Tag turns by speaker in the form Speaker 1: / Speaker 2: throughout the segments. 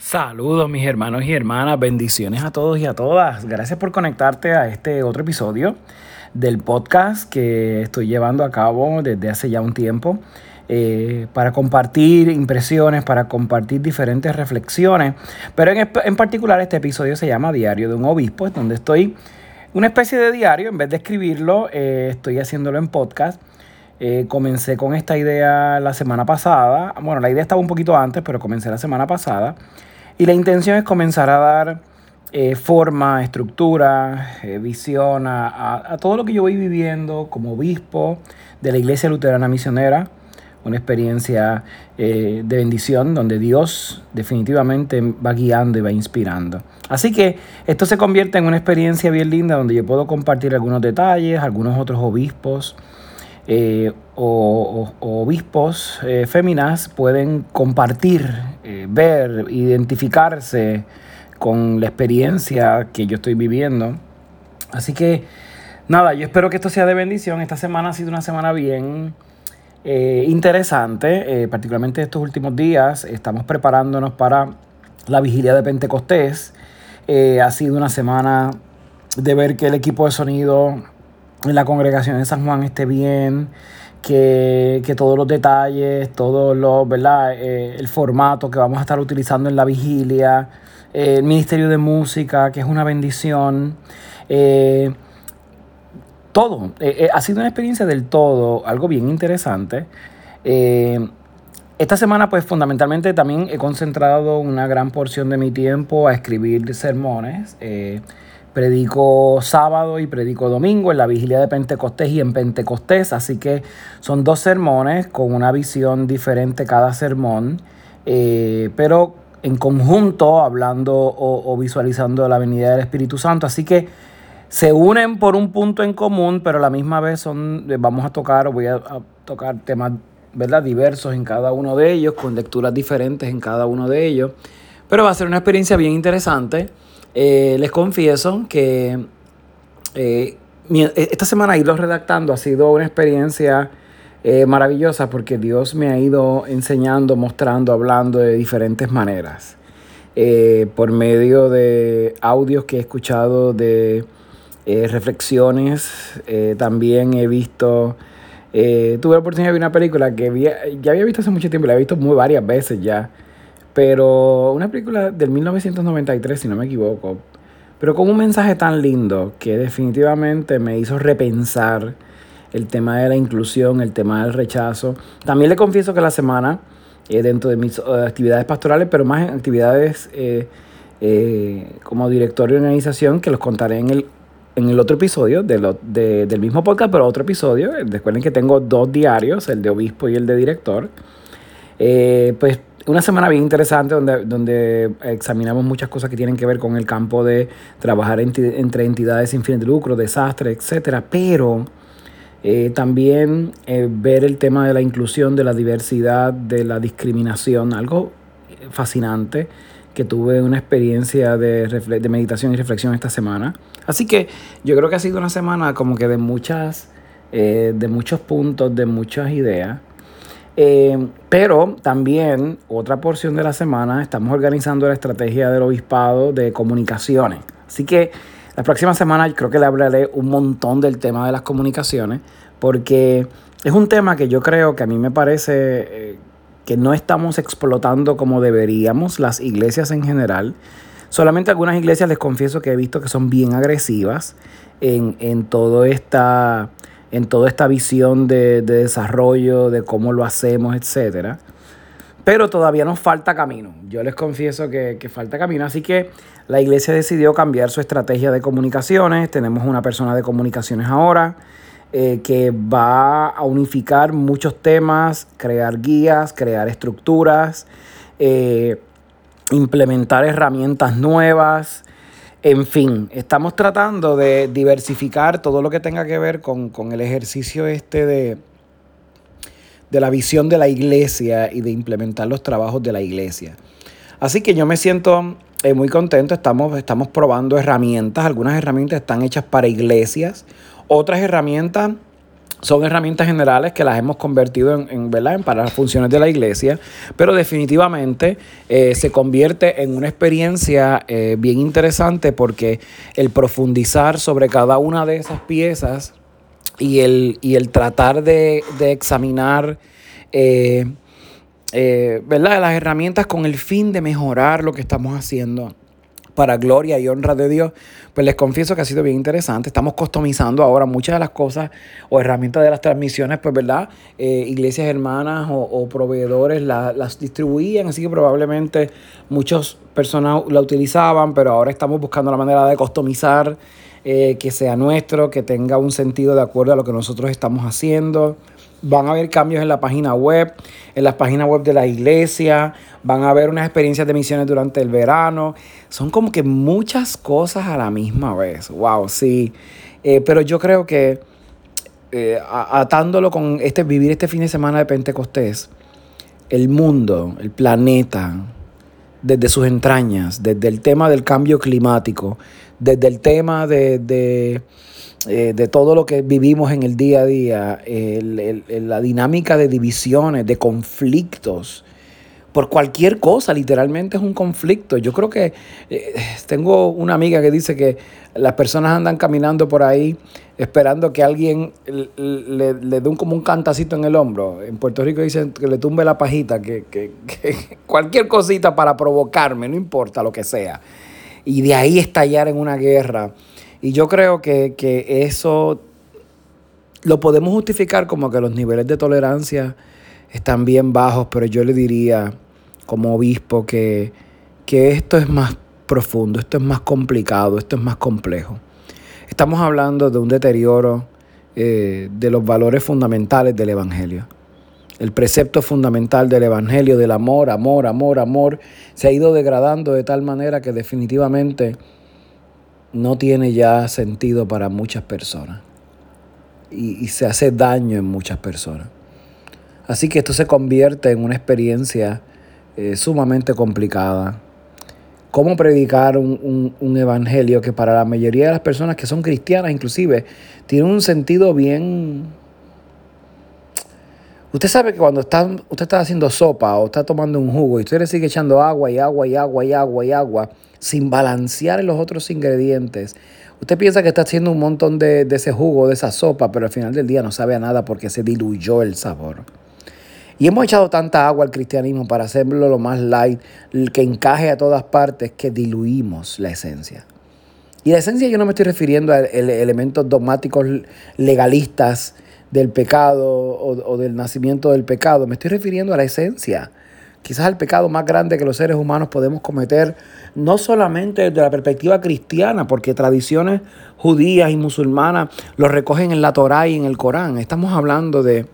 Speaker 1: Saludos mis hermanos y hermanas, bendiciones a todos y a todas. Gracias por conectarte a este otro episodio del podcast que estoy llevando a cabo desde hace ya un tiempo eh, para compartir impresiones, para compartir diferentes reflexiones. Pero en, en, particular este episodio se llama Diario de un Obispo, es donde estoy, una especie de diario, en vez de escribirlo, eh, estoy haciéndolo en podcast. Eh, comencé con esta idea la semana pasada. Bueno, la idea estaba un poquito antes, pero comencé la semana pasada. Y la intención es comenzar a dar eh, forma, estructura, eh, visión a, todo lo que yo voy viviendo como obispo de la Iglesia Luterana Misionera. Una experiencia de bendición donde Dios definitivamente va guiando y va inspirando. Así que esto se convierte en una experiencia bien linda donde yo puedo compartir algunos detalles, algunos otros obispos eh, o, obispos eh, féminas pueden compartir, eh, ver, identificarse con la experiencia que yo estoy viviendo. Así que nada, yo espero que esto sea de bendición. Esta semana ha sido una semana bien interesante, particularmente estos últimos días. Estamos preparándonos para la vigilia de Pentecostés. ha sido una semana de ver que el equipo de sonido la congregación de San Juan esté bien, que, todos los detalles, todo lo, ¿verdad? Eh, el formato que vamos a estar utilizando en la vigilia, eh, el Ministerio de Música, que es una bendición. Eh, todo. ha sido una experiencia del todo, algo bien interesante. esta semana, pues fundamentalmente también he concentrado una gran porción de mi tiempo a escribir sermones. Predico sábado y predico domingo en la vigilia de Pentecostés y en Pentecostés, así que son dos sermones con una visión diferente cada sermón, eh, pero en conjunto hablando o, visualizando la venida del Espíritu Santo, así que se unen por un punto en común, pero a la misma vez son, vamos a tocar, voy a, a tocar temas ¿verdad? diversos en cada uno de ellos, con lecturas diferentes en cada uno de ellos, pero va a ser una experiencia bien interesante. Eh, les confieso que eh, e, esta semana ido redactando ha sido una experiencia eh, maravillosa porque Dios me ha ido enseñando, mostrando, hablando de diferentes maneras. por medio de audios que he escuchado de reflexiones, también he visto... tuve la oportunidad de ver una película que ya había visto hace mucho tiempo, la he visto muy varias veces ya, pero una película del 1993, si no me equivoco, pero con un mensaje tan lindo que definitivamente me hizo repensar el tema de la inclusión, el tema del rechazo. También le confieso que la semana, eh, dentro de mis eh, actividades pastorales, pero más en actividades eh, como director de organización, que los contaré en el, en el otro episodio de del mismo podcast, pero otro episodio. Recuerden que tengo dos diarios, el de obispo y el de director. pues una semana bien interesante donde, donde examinamos muchas cosas que tienen que ver con el campo de trabajar entre entidades sin fines de lucro, desastres, etcétera, pero eh, también eh, ver el tema de la inclusión, de la diversidad, de la discriminación, algo fascinante que tuve una experiencia de, de meditación y reflexión esta semana. Así que yo creo que ha sido una semana como que de muchas, eh, de muchos puntos, de muchas ideas. Eh, pero también otra porción de la semana estamos organizando la estrategia del obispado de comunicaciones. Así que la próxima semana creo que le hablaré un montón del tema de las comunicaciones porque es un tema que yo creo que a mí me parece eh, que no estamos explotando como deberíamos las iglesias en general. Solamente algunas iglesias les confieso que he visto que son bien agresivas en, en todo esta en toda esta visión de, desarrollo, de cómo lo hacemos, etc. Pero todavía nos falta camino. Yo les confieso que, falta camino. Así que la iglesia decidió cambiar su estrategia de comunicaciones. Tenemos una persona de comunicaciones ahora eh, que va a unificar muchos temas, crear guías, crear estructuras, eh, implementar herramientas nuevas. En fin, estamos tratando de diversificar todo lo que tenga que ver con, el ejercicio este de, de la visión de la iglesia y de implementar los trabajos de la iglesia. Así que yo me siento eh, muy contento, estamos, estamos probando herramientas, algunas herramientas están hechas para iglesias, otras herramientas son herramientas generales que las hemos convertido en, ¿verdad? para las funciones de la iglesia, pero definitivamente eh, se convierte en una experiencia eh, bien interesante porque el profundizar sobre cada una de esas piezas y el, y el tratar de, examinar eh, ¿verdad? las herramientas con el fin de mejorar lo que estamos haciendo para gloria y honra de Dios, pues les confieso que ha sido bien interesante. Estamos customizando ahora muchas de las cosas o herramientas de las transmisiones, pues verdad, eh, iglesias hermanas o, proveedores las distribuían, así que probablemente muchas personas la utilizaban, pero ahora estamos buscando la manera de customizar, eh, que sea nuestro, que tenga un sentido de acuerdo a lo que nosotros estamos haciendo. Van a haber cambios en la página web, en las páginas web de la iglesia, van a haber unas experiencias de misiones durante el verano. Son como que muchas cosas a la misma vez. Wow, sí. Eh, pero yo creo que eh, atándolo con este vivir este fin de semana de Pentecostés, el mundo, el planeta, desde sus entrañas, desde el tema del cambio climático, desde el tema de eh, de todo lo que vivimos en el día a día, la dinámica de divisiones, de conflictos, por cualquier cosa, literalmente es un conflicto. Yo creo que eh, tengo una amiga que dice que las personas andan caminando por ahí esperando que alguien le, dé un, como un cantacito en el hombro. En Puerto Rico dicen que le tumbe la pajita, que, que cualquier cosita para provocarme, no importa lo que sea. Y de ahí estallar en una guerra y yo creo que, eso lo podemos justificar como que los niveles de tolerancia están bien bajos, pero yo le diría como obispo que, esto es más profundo, esto es más complicado, esto es más complejo. Estamos hablando de un deterioro eh, de los valores fundamentales del Evangelio. El precepto fundamental del Evangelio del amor, amor, amor, amor, se ha ido degradando de tal manera que definitivamente no tiene ya sentido para muchas personas y, se hace daño en muchas personas. Así que esto se convierte en una experiencia eh, sumamente complicada. ¿Cómo predicar un, evangelio que para la mayoría de las personas que son cristianas inclusive tiene un sentido bien... Usted sabe que cuando está, usted está haciendo sopa o está tomando un jugo y usted le sigue echando agua y agua y agua y agua y agua, sin balancear los otros ingredientes. Usted piensa que está haciendo un montón de, ese jugo, de esa sopa, pero al final del día no sabe a nada porque se diluyó el sabor. Y hemos echado tanta agua al cristianismo para hacerlo lo más light, que encaje a todas partes, que diluimos la esencia. Y la esencia yo no me estoy refiriendo a elementos dogmáticos legalistas del pecado o, o, del nacimiento del pecado, me estoy refiriendo a la esencia quizás el pecado más grande que los seres humanos podemos cometer, no solamente desde la perspectiva cristiana, porque tradiciones judías y musulmanas lo recogen en la Torá y en el Corán. Estamos hablando de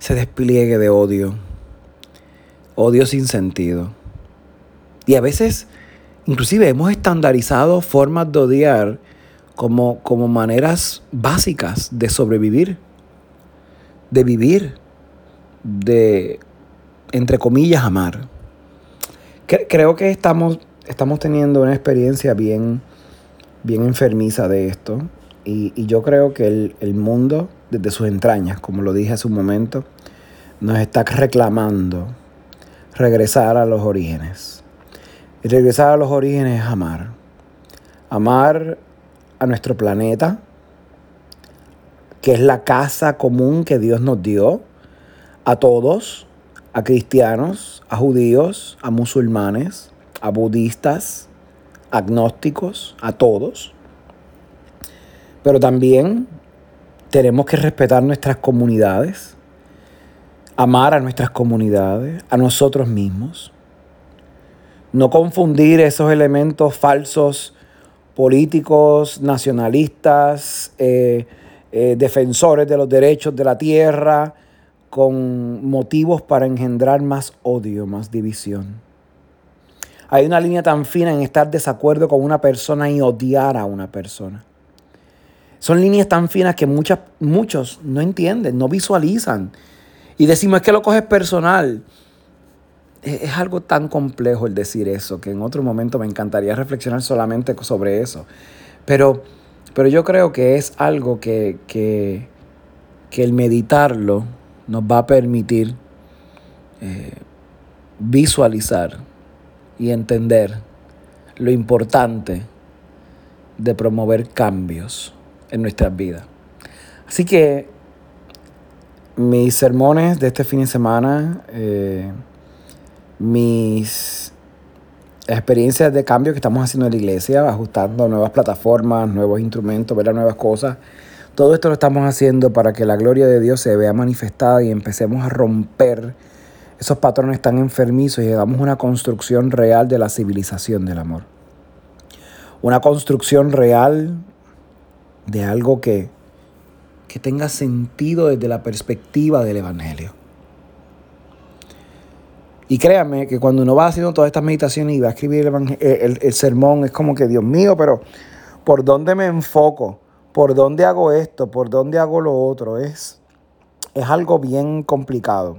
Speaker 1: ese despliegue de odio, odio sin sentido. Y a veces, inclusive, hemos estandarizado formas de odiar como, como maneras básicas de sobrevivir, de vivir, de entre comillas, amar. Creo que estamos, estamos teniendo una experiencia bien, bien enfermiza de esto. Y, yo creo que el, el, mundo, desde sus entrañas, como lo dije hace un momento, nos está reclamando regresar a los orígenes. Y regresar a los orígenes es amar. Amar a nuestro planeta, que es la casa común que Dios nos dio a todos, a cristianos, a judíos, a musulmanes, a budistas, agnósticos, a todos. Pero también tenemos que respetar nuestras comunidades, amar a nuestras comunidades, a nosotros mismos. No confundir esos elementos falsos políticos, nacionalistas, eh, eh, defensores de los derechos de la tierra, con motivos para engendrar más odio, más división. Hay una línea tan fina en estar desacuerdo con una persona y odiar a una persona. Son líneas tan finas que muchas, muchos no entienden, no visualizan. Y decimos, es que lo coges personal. Es, algo tan complejo el decir eso, que en otro momento me encantaría reflexionar solamente sobre eso. Pero, pero yo creo que es algo que, que que el meditarlo nos va a permitir eh, visualizar y entender lo importante de promover cambios en nuestras vidas. Así que mis sermones de este fin de semana, eh, mis experiencias de cambio que estamos haciendo en la iglesia, ajustando nuevas plataformas, nuevos instrumentos, ver nuevas cosas. Todo esto lo estamos haciendo para que la gloria de Dios se vea manifestada y empecemos a romper esos patrones tan enfermizos y hagamos una construcción real de la civilización del amor. Una construcción real de algo que, que tenga sentido desde la perspectiva del Evangelio. Y créanme que cuando uno va haciendo todas estas meditaciones y va a escribir el, sermón, es como que, Dios mío, pero ¿por dónde me enfoco? ¿Por dónde hago esto? ¿Por dónde hago lo otro? Es, es algo bien complicado.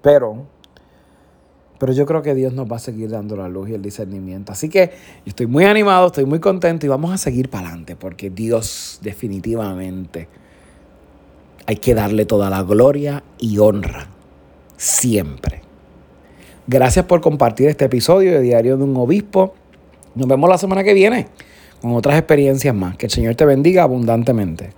Speaker 1: Pero, pero yo creo que Dios nos va a seguir dando la luz y el discernimiento. Así que estoy muy animado, estoy muy contento y vamos a seguir para adelante porque Dios definitivamente hay que darle toda la gloria y honra siempre. Gracias por compartir este episodio de Diario de un Obispo. Nos vemos la semana que viene con otras experiencias más. Que el Señor te bendiga abundantemente.